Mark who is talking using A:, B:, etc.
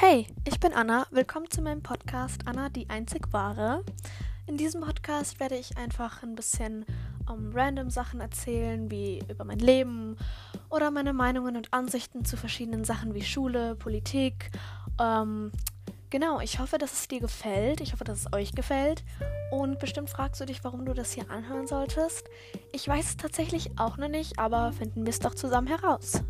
A: Hey, ich bin Anna. Willkommen zu meinem Podcast Anna, die einzig wahre. In diesem Podcast werde ich einfach ein bisschen um, random Sachen erzählen, wie über mein Leben oder meine Meinungen und Ansichten zu verschiedenen Sachen wie Schule, Politik. Ähm, genau, ich hoffe, dass es dir gefällt. Ich hoffe, dass es euch gefällt. Und bestimmt fragst du dich, warum du das hier anhören solltest. Ich weiß es tatsächlich auch noch nicht, aber finden wir es doch zusammen heraus.